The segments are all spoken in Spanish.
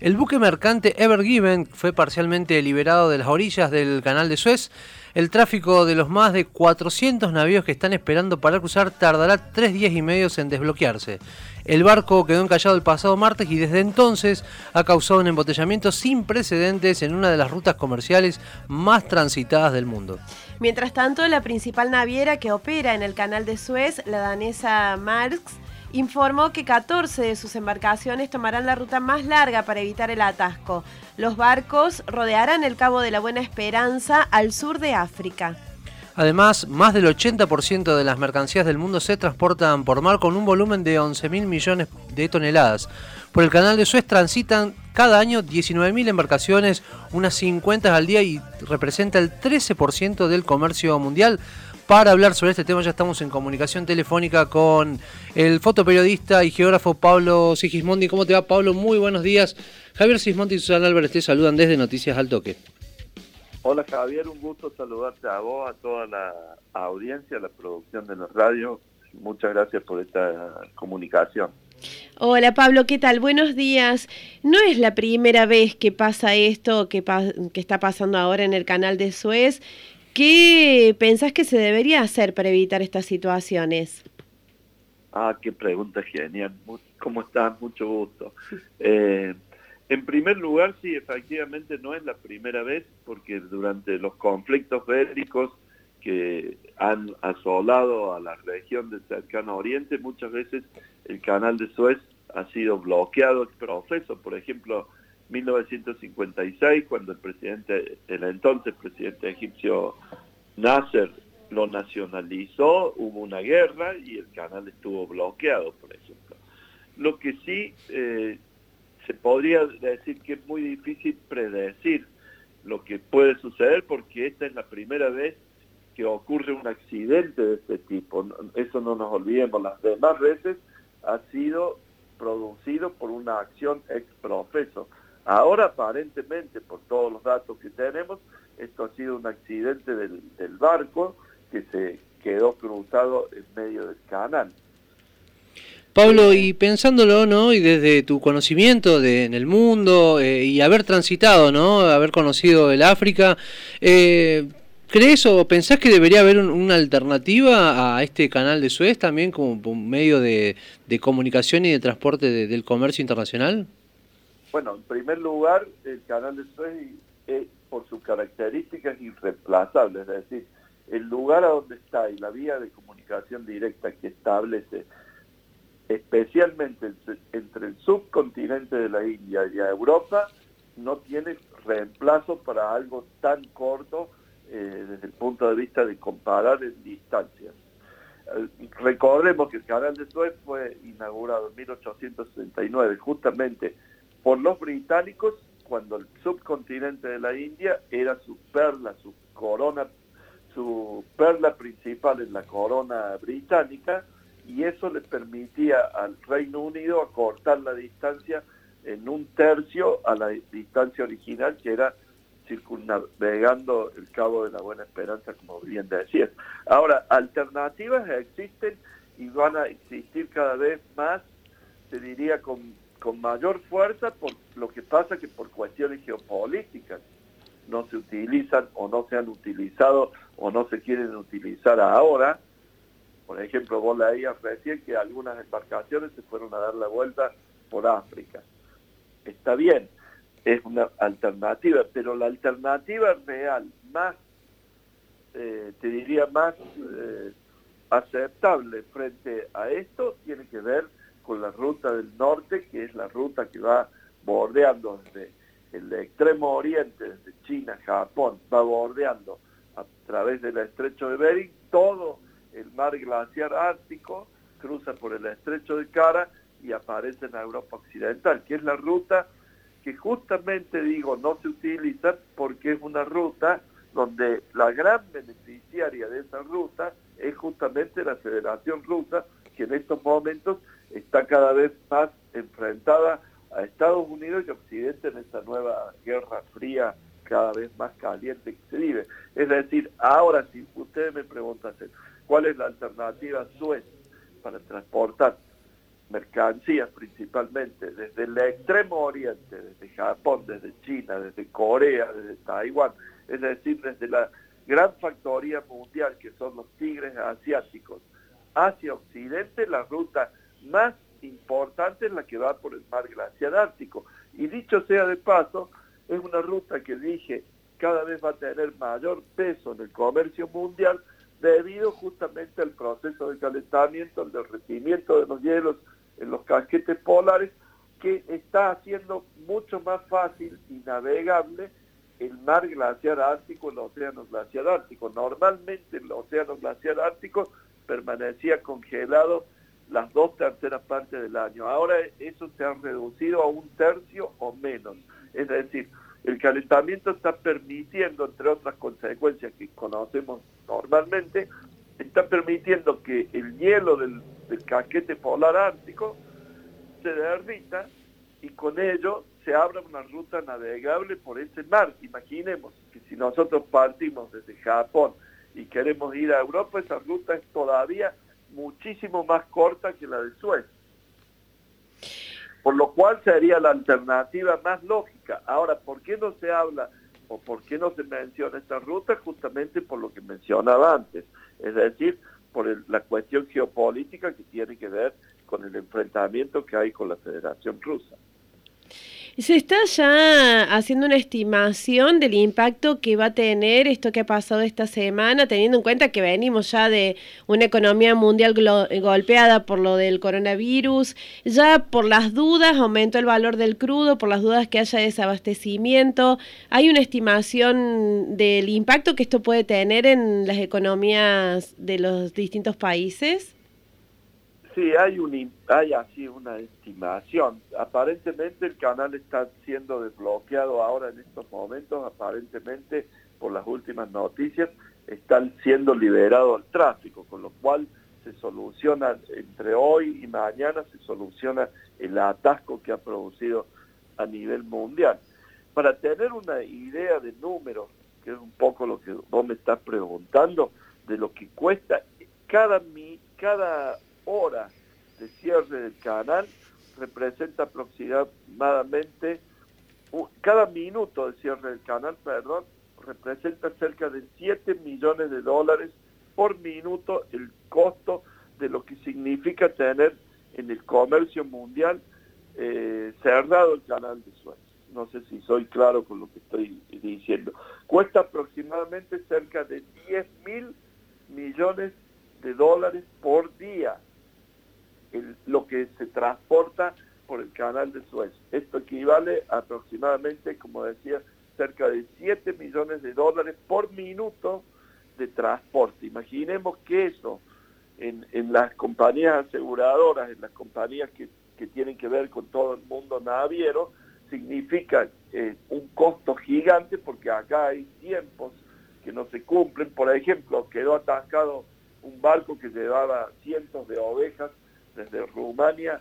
El buque mercante Ever Given fue parcialmente liberado de las orillas del canal de Suez. El tráfico de los más de 400 navíos que están esperando para cruzar tardará tres días y medio en desbloquearse. El barco quedó encallado el pasado martes y desde entonces ha causado un embotellamiento sin precedentes en una de las rutas comerciales más transitadas del mundo. Mientras tanto, la principal naviera que opera en el canal de Suez, la danesa Marx, informó que 14 de sus embarcaciones tomarán la ruta más larga para evitar el atasco. Los barcos rodearán el Cabo de la Buena Esperanza al sur de África. Además, más del 80% de las mercancías del mundo se transportan por mar con un volumen de 11.000 millones de toneladas. Por el canal de Suez transitan cada año 19.000 embarcaciones, unas 50 al día y representa el 13% del comercio mundial. Para hablar sobre este tema ya estamos en comunicación telefónica con el fotoperiodista y geógrafo Pablo Sigismondi. ¿Cómo te va Pablo? Muy buenos días. Javier Sigismondi y Susana Álvarez te saludan desde Noticias al Toque. Hola Javier, un gusto saludarte a vos, a toda la audiencia, a la producción de los radios. Muchas gracias por esta comunicación. Hola Pablo, ¿qué tal? Buenos días. No es la primera vez que pasa esto que, que está pasando ahora en el canal de Suez. ¿Qué pensás que se debería hacer para evitar estas situaciones? Ah, qué pregunta genial. ¿Cómo estás? Mucho gusto. Eh, en primer lugar, sí, efectivamente no es la primera vez, porque durante los conflictos bélicos que han asolado a la región del cercano oriente, muchas veces el canal de Suez ha sido bloqueado profeso. Por ejemplo, 1956, cuando el presidente, el entonces presidente egipcio Nasser lo nacionalizó, hubo una guerra y el canal estuvo bloqueado, por ejemplo. Lo que sí eh, se podría decir que es muy difícil predecir lo que puede suceder porque esta es la primera vez que ocurre un accidente de este tipo. Eso no nos olvidemos. Las demás veces ha sido producido por una acción ex profeso. Ahora aparentemente, por todos los datos que tenemos, esto ha sido un accidente del, barco que se quedó cruzado en medio del canal. Pablo, y pensándolo, ¿no? Y desde tu conocimiento de, en el mundo eh, y haber transitado, ¿no? Haber conocido el África, eh, ¿crees o pensás que debería haber una alternativa a este canal de Suez también como un medio de, comunicación y de transporte del comercio internacional? Bueno, en primer lugar, el canal de Suez es, por sus características irreemplazable, es decir, el lugar a donde está y la vía de comunicación directa que establece especialmente entre el subcontinente de la India y Europa, no tiene reemplazo para algo tan corto eh, desde el punto de vista de comparar en distancias. Eh, recordemos que el canal de Suez fue inaugurado en 1869, justamente por los británicos cuando el subcontinente de la India era su perla, su corona, su perla principal en la corona británica, y eso le permitía al Reino Unido acortar la distancia en un tercio a la distancia original que era circunnavegando el Cabo de la Buena Esperanza, como bien decías. Ahora, alternativas existen y van a existir cada vez más, te diría, con con mayor fuerza por lo que pasa que por cuestiones geopolíticas no se utilizan o no se han utilizado o no se quieren utilizar ahora. Por ejemplo, vos leías recién que algunas embarcaciones se fueron a dar la vuelta por África. Está bien, es una alternativa, pero la alternativa real, más, eh, te diría, más eh, aceptable frente a esto, tiene que ver con la ruta del norte, que es la ruta que va bordeando desde el extremo oriente, desde China, Japón, va bordeando a través del estrecho de Bering todo el mar glaciar ártico, cruza por el estrecho de Kara y aparece en Europa Occidental, que es la ruta que justamente digo no se utiliza porque es una ruta donde la gran beneficiaria de esa ruta es justamente la Federación Rusa, que en estos momentos está cada vez más enfrentada a Estados Unidos y Occidente en esta nueva guerra fría cada vez más caliente que se vive. Es decir, ahora si ustedes me preguntan cuál es la alternativa Suez para transportar mercancías principalmente desde el extremo oriente, desde Japón, desde China, desde Corea, desde Taiwán, es decir, desde la gran factoría mundial que son los tigres asiáticos, hacia Occidente, la ruta más importante es la que va por el mar glaciar ártico. Y dicho sea de paso, es una ruta que dije cada vez va a tener mayor peso en el comercio mundial debido justamente al proceso de calentamiento, al derretimiento de los hielos en los casquetes polares, que está haciendo mucho más fácil y navegable el mar glaciar ártico, el océano glaciar ártico. Normalmente el océano glaciar ártico permanecía congelado las dos terceras partes del año. Ahora eso se ha reducido a un tercio o menos. Es decir, el calentamiento está permitiendo, entre otras consecuencias que conocemos normalmente, está permitiendo que el hielo del, del casquete polar ártico se derrita y con ello se abra una ruta navegable por ese mar. Imaginemos que si nosotros partimos desde Japón y queremos ir a Europa, esa ruta es todavía muchísimo más corta que la de Suez. Por lo cual sería la alternativa más lógica. Ahora, ¿por qué no se habla o por qué no se menciona esta ruta? Justamente por lo que mencionaba antes, es decir, por la cuestión geopolítica que tiene que ver con el enfrentamiento que hay con la Federación Rusa. ¿Se está ya haciendo una estimación del impacto que va a tener esto que ha pasado esta semana, teniendo en cuenta que venimos ya de una economía mundial golpeada por lo del coronavirus, ya por las dudas aumentó el valor del crudo, por las dudas que haya desabastecimiento? ¿Hay una estimación del impacto que esto puede tener en las economías de los distintos países? Sí, hay, un, hay así una estimación. Aparentemente el canal está siendo desbloqueado ahora en estos momentos, aparentemente por las últimas noticias, está siendo liberado el tráfico, con lo cual se soluciona entre hoy y mañana, se soluciona el atasco que ha producido a nivel mundial. Para tener una idea de números, que es un poco lo que vos me estás preguntando, de lo que cuesta cada, cada hora de cierre del canal representa aproximadamente, cada minuto de cierre del canal, perdón, representa cerca de 7 millones de dólares por minuto el costo de lo que significa tener en el comercio mundial eh, cerrado el canal de Suez. No sé si soy claro con lo que estoy diciendo. Cuesta aproximadamente cerca de 10 mil millones de dólares por día lo que se transporta por el canal de Suez. Esto equivale aproximadamente, como decía, cerca de 7 millones de dólares por minuto de transporte. Imaginemos que eso en, las compañías aseguradoras, en las compañías que, tienen que ver con todo el mundo naviero, significa eh, un costo gigante porque acá hay tiempos que no se cumplen. Por ejemplo, quedó atascado un barco que llevaba cientos de ovejas desde Rumania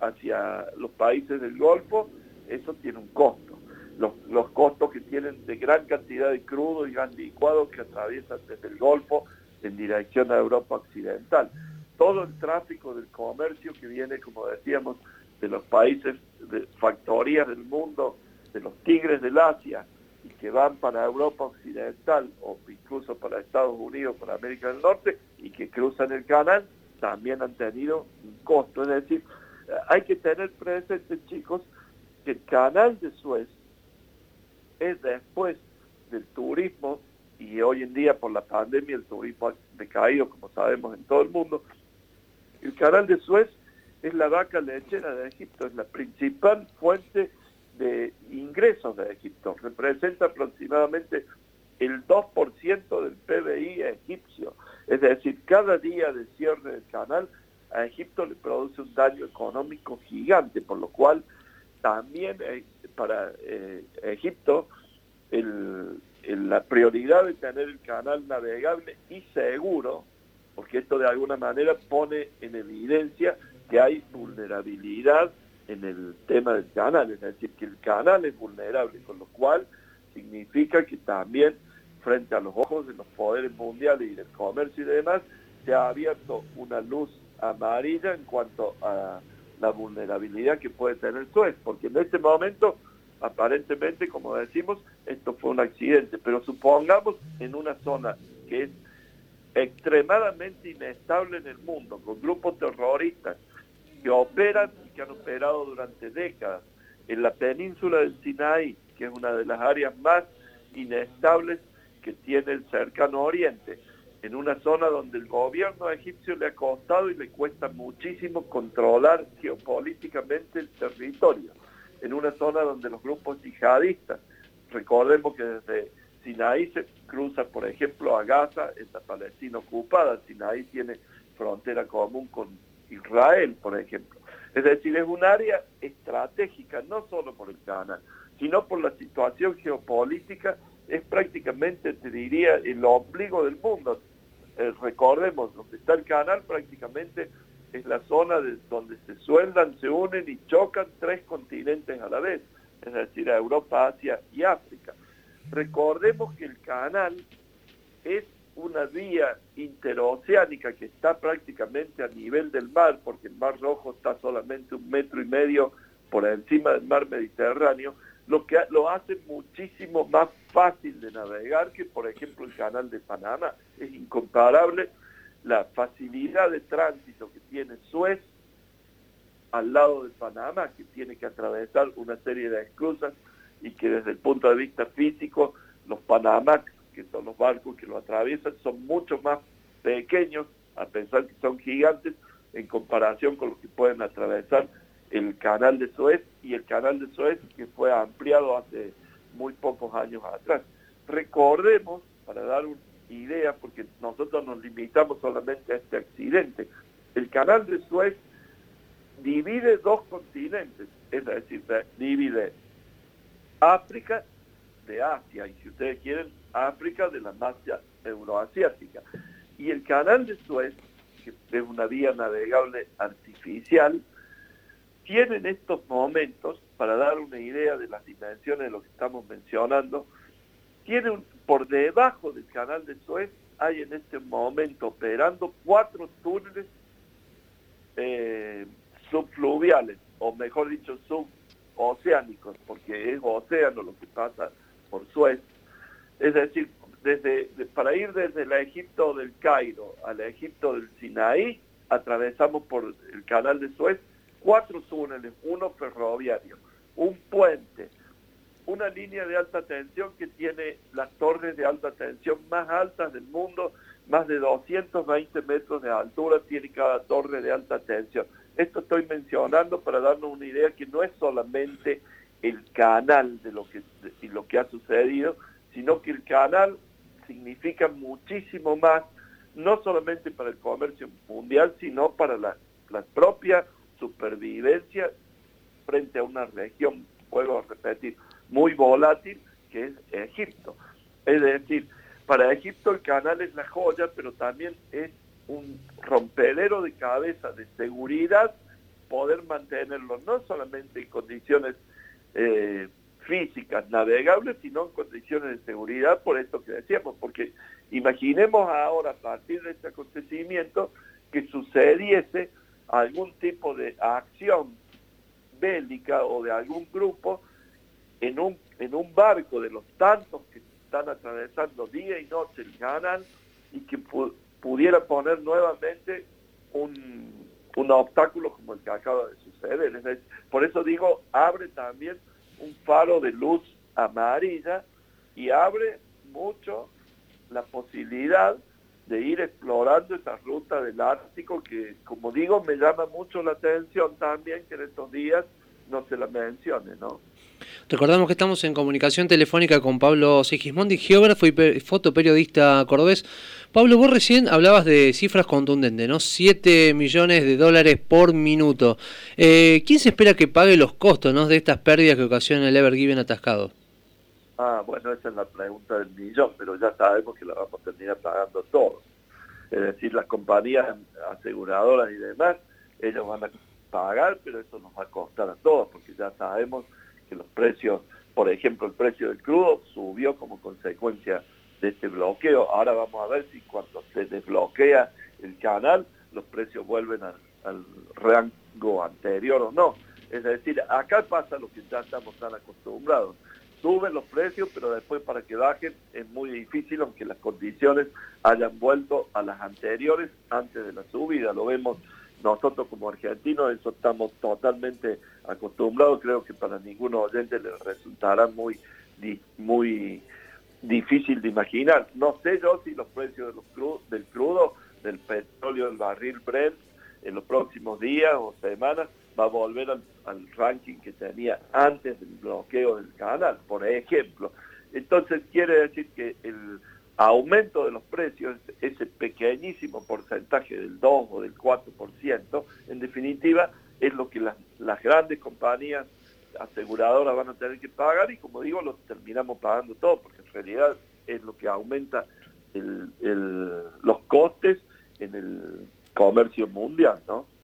hacia los países del Golfo, eso tiene un costo. Los, costos que tienen de gran cantidad de crudo y gas licuado que atraviesan desde el Golfo en dirección a Europa Occidental. Todo el tráfico del comercio que viene, como decíamos, de los países, de factorías del mundo, de los tigres del Asia, y que van para Europa Occidental o incluso para Estados Unidos, para América del Norte, y que cruzan el canal, también han tenido un costo. Es decir, hay que tener presente, chicos, que el canal de Suez es después del turismo, y hoy en día por la pandemia el turismo ha decaído, como sabemos, en todo el mundo. El canal de Suez es la vaca lechera de Egipto, es la principal fuente de ingresos de Egipto. Representa aproximadamente el 2% del PBI egipcio. Es decir, cada día de cierre del canal a Egipto le produce un daño económico gigante, por lo cual también eh, para eh, Egipto la prioridad de tener el canal navegable y seguro, porque esto de alguna manera pone en evidencia que hay vulnerabilidad en el tema del canal, es decir, que el canal es vulnerable, con lo cual significa que también frente a los ojos de los poderes mundiales y del comercio y demás, se ha abierto una luz amarilla en cuanto a la vulnerabilidad que puede tener Suez, porque en este momento, aparentemente, como decimos, esto fue un accidente, pero supongamos en una zona que es extremadamente inestable en el mundo, con grupos terroristas que operan y que han operado durante décadas en la península del Sinaí, que es una de las áreas más inestables que tiene el cercano oriente, en una zona donde el gobierno egipcio le ha costado y le cuesta muchísimo controlar geopolíticamente el territorio, en una zona donde los grupos yihadistas, recordemos que desde Sinaí se cruza, por ejemplo, a Gaza, en la Palestina ocupada, Sinaí tiene frontera común con Israel, por ejemplo. Es decir, es un área estratégica, no solo por el canal, sino por la situación geopolítica, es prácticamente, te diría, el ombligo del mundo. Eh, recordemos, donde está el canal prácticamente es la zona de donde se sueldan, se unen y chocan tres continentes a la vez, es decir, a Europa, Asia y África. Recordemos que el canal es una vía interoceánica que está prácticamente a nivel del mar, porque el Mar Rojo está solamente un metro y medio por encima del mar Mediterráneo, lo que lo hace muchísimo más fácil de navegar que, por ejemplo, el canal de Panamá. Es incomparable la facilidad de tránsito que tiene Suez al lado de Panamá, que tiene que atravesar una serie de esclusas y que desde el punto de vista físico, los Panamá que son los barcos que lo atraviesan, son mucho más pequeños, a pesar que son gigantes, en comparación con los que pueden atravesar el canal de Suez y el canal de Suez que fue ampliado hace muy pocos años atrás. Recordemos, para dar una idea, porque nosotros nos limitamos solamente a este accidente, el canal de Suez divide dos continentes, es decir, divide África de Asia, y si ustedes quieren, África de la masa euroasiática. Y el canal de Suez, que es una vía navegable artificial, tiene en estos momentos, para dar una idea de las dimensiones de lo que estamos mencionando, tiene por debajo del canal de Suez, hay en este momento operando cuatro túneles eh, subfluviales, o mejor dicho, suboceánicos, porque es océano lo que pasa por Suez, es decir, desde, para ir desde el Egipto del Cairo al Egipto del Sinaí, atravesamos por el canal de Suez cuatro túneles, uno ferroviario, un puente, una línea de alta tensión que tiene las torres de alta tensión más altas del mundo, más de 220 metros de altura tiene cada torre de alta tensión. Esto estoy mencionando para darnos una idea que no es solamente el canal de lo que, ha sucedido, sino que el canal significa muchísimo más, no solamente para el comercio mundial, sino para la, propia supervivencia frente a una región, puedo repetir, muy volátil, que es Egipto. Es decir, para Egipto el canal es la joya, pero también es un rompedero de cabeza de seguridad poder mantenerlo no solamente en condiciones eh, físicas navegables, sino en condiciones de seguridad, por esto que decíamos, porque imaginemos ahora, a partir de este acontecimiento, que sucediese algún tipo de acción bélica o de algún grupo en un, en un barco de los tantos que están atravesando día y noche el canal y que pudiera poner nuevamente un, un obstáculo como el que acaba de suceder. por eso digo, abre también un faro de luz amarilla y abre mucho la posibilidad de ir explorando esa ruta del Ártico que, como digo, me llama mucho la atención también que en estos días no se la mencione, ¿no? Recordamos que estamos en comunicación telefónica con Pablo Sigismondi, geógrafo y fotoperiodista cordobés. Pablo, vos recién hablabas de cifras contundentes, ¿no? 7 millones de dólares por minuto. Eh, ¿Quién se espera que pague los costos ¿no? de estas pérdidas que ocasiona el Ever atascado? Ah, bueno, esa es la pregunta del millón, pero ya sabemos que la vamos a terminar pagando todos. Es decir, las compañías aseguradoras y demás, ellos van a pagar, pero eso nos va a costar a todos, porque ya sabemos que los precios, por ejemplo, el precio del crudo subió como consecuencia de este bloqueo. Ahora vamos a ver si cuando se desbloquea el canal, los precios vuelven al, algo anterior o no. Es decir, acá pasa lo que ya estamos tan acostumbrados. Suben los precios, pero después para que bajen es muy difícil, aunque las condiciones hayan vuelto a las anteriores antes de la subida. Lo vemos nosotros como argentinos, eso estamos totalmente acostumbrados. Creo que para ningún oyente le resultará muy, muy difícil de imaginar. No sé yo si los precios del crudo, del petróleo, del barril Brent, en los próximos días o semanas va a volver al, ranking que tenía antes del bloqueo del canal, por ejemplo. Entonces quiere decir que el aumento de los precios, ese pequeñísimo porcentaje del 2 o del 4%, en definitiva es lo que las, grandes compañías aseguradoras van a tener que pagar y como digo, lo terminamos pagando todo, porque en realidad es lo que aumenta los costes en el comercio mundial, ¿no?